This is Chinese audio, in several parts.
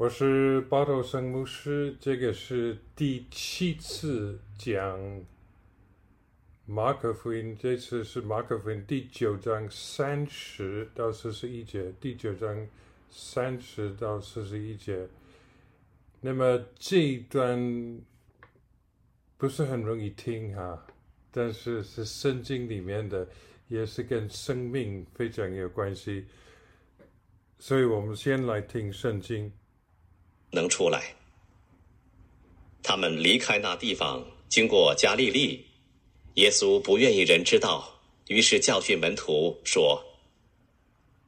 我是巴头生牧师，这个是第七次讲马可福音，这次是马可福音第九章三十到四十一节，第九章三十到四十一节。那么这一段不是很容易听哈，但是是圣经里面的，也是跟生命非常有关系，所以我们先来听圣经。能出来。他们离开那地方，经过加利利。耶稣不愿意人知道，于是教训门徒说：“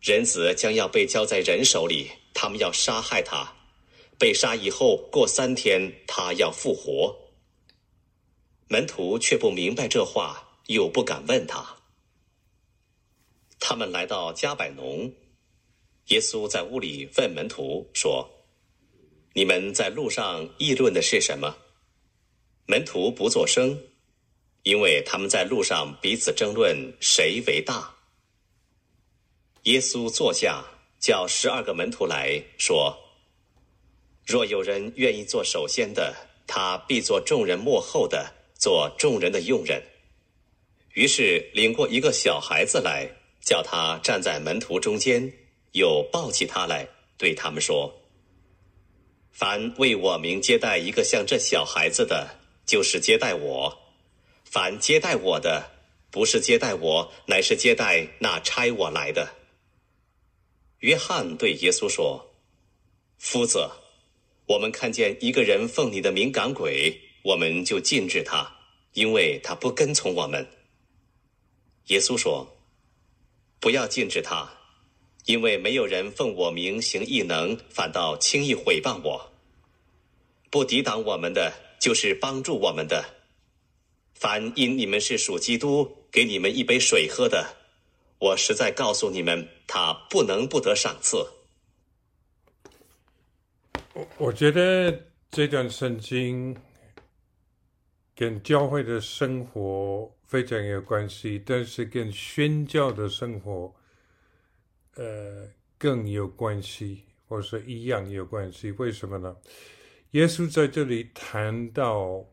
人子将要被交在人手里，他们要杀害他。被杀以后，过三天，他要复活。”门徒却不明白这话，又不敢问他。他们来到加百农，耶稣在屋里问门徒说。你们在路上议论的是什么？门徒不作声，因为他们在路上彼此争论谁为大。耶稣坐下，叫十二个门徒来说：“若有人愿意做首先的，他必做众人幕后的，做众人的用人。”于是领过一个小孩子来，叫他站在门徒中间，又抱起他来，对他们说。凡为我名接待一个像这小孩子的，就是接待我；凡接待我的，不是接待我，乃是接待那差我来的。约翰对耶稣说：“夫子，我们看见一个人奉你的名赶鬼，我们就禁止他，因为他不跟从我们。”耶稣说：“不要禁止他。”因为没有人奉我名行异能，反倒轻易毁谤我。不抵挡我们的，就是帮助我们的。凡因你们是属基督，给你们一杯水喝的，我实在告诉你们，他不能不得赏赐。我我觉得这段圣经跟教会的生活非常有关系，但是跟宣教的生活。呃，更有关系，或者说一样有关系。为什么呢？耶稣在这里谈到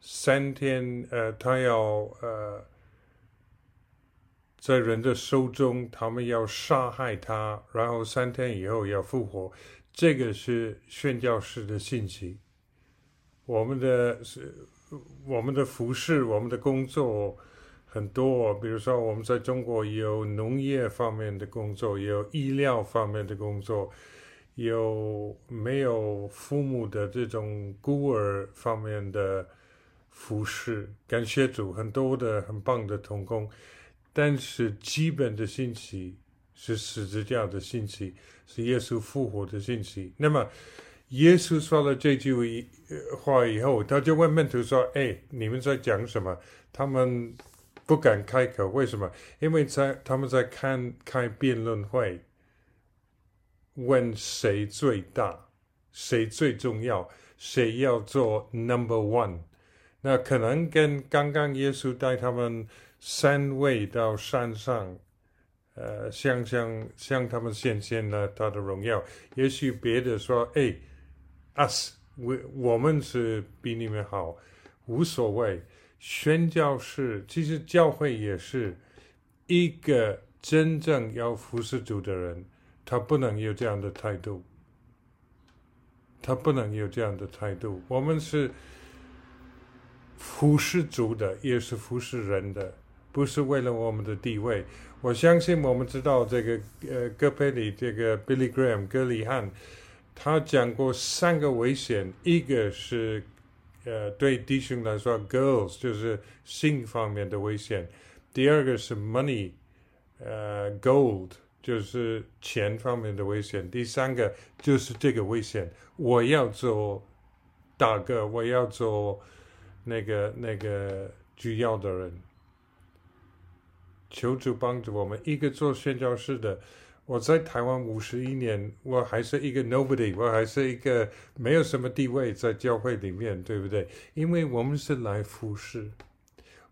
三天，呃，他要呃，在人的手中，他们要杀害他，然后三天以后要复活。这个是宣教士的信息。我们的是我们的服饰，我们的工作。很多，比如说我们在中国有农业方面的工作，有医疗方面的工作，有没有父母的这种孤儿方面的服饰？感谢主，很多的很棒的童工，但是基本的信息是十字架的信息，是耶稣复活的信息。那么，耶稣说了这句话以后，他就问门徒说：“哎，你们在讲什么？”他们。不敢开口，为什么？因为在他们在看开辩论会，问谁最大，谁最重要，谁要做 number one。那可能跟刚刚耶稣带他们三位到山上，呃，向向向他们显现了他的荣耀。也许别的说，哎，us，我我们是比你们好，无所谓。宣教士其实教会也是一个真正要服侍主的人，他不能有这样的态度，他不能有这样的态度。我们是服侍主的，也是服侍人的，不是为了我们的地位。我相信我们知道这个呃，戈培里这个 Billy Graham 戈里汉，他讲过三个危险，一个是。呃，对弟兄来说，girls 就是性方面的危险；第二个是 money，呃，gold 就是钱方面的危险；第三个就是这个危险，我要做大哥，我要做那个那个主要的人。求主帮助我们，一个做宣教士的。我在台湾五十一年，我还是一个 nobody，我还是一个没有什么地位在教会里面，对不对？因为我们是来服侍，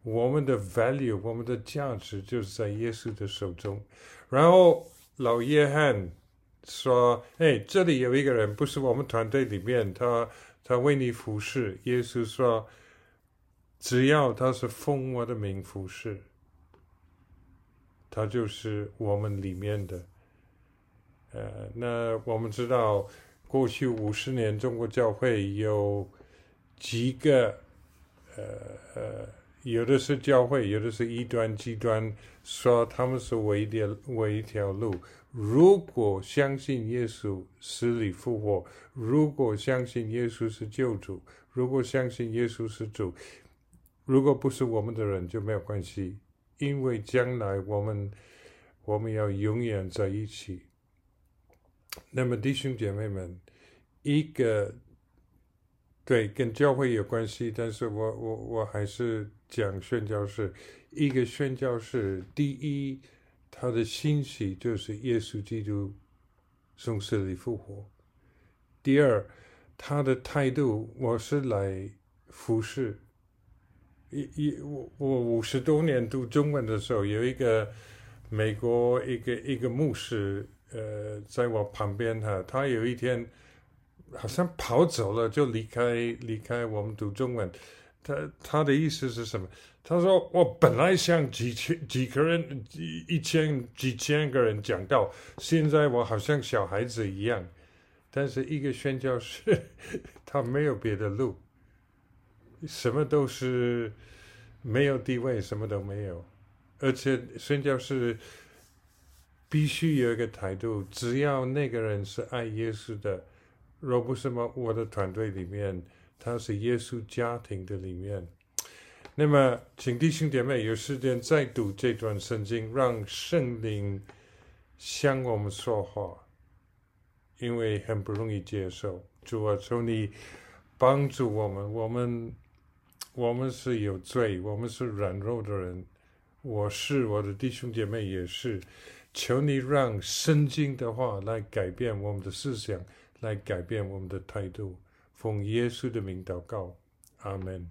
我们的 value，我们的价值就是在耶稣的手中。然后老约翰说：“哎，这里有一个人不是我们团队里面，他他为你服侍。”耶稣说：“只要他是奉我的名服侍，他就是我们里面的。”呃，那我们知道，过去五十年中国教会有几个，呃呃，有的是教会，有的是异端极端，说他们是唯一的唯一条路。如果相信耶稣死里复活，如果相信耶稣是救主，如果相信耶稣是主，如果不是我们的人就没有关系，因为将来我们我们要永远在一起。那么弟兄姐妹们，一个对跟教会有关系，但是我我我还是讲宣教士，一个宣教士，第一，他的信息就是耶稣基督从死里复活；第二，他的态度，我是来服侍。一一我我五十多年读中文的时候，有一个美国一个一个牧师。呃，在我旁边哈，他有一天好像跑走了，就离开离开我们读中文。他他的意思是什么？他说我本来想几千几个人一一千几千个人讲到，现在我好像小孩子一样。但是一个宣教士，他没有别的路，什么都是没有地位，什么都没有，而且宣教是。必须有一个态度，只要那个人是爱耶稣的，若不是么我的团队里面，他是耶稣家庭的里面。那么，请弟兄姐妹有时间再读这段圣经，让圣灵向我们说话，因为很不容易接受。主啊，求你帮助我们，我们我们是有罪，我们是软弱的人，我是我的弟兄姐妹也是。求你让圣经的话来改变我们的思想，来改变我们的态度。奉耶稣的名祷告，阿门。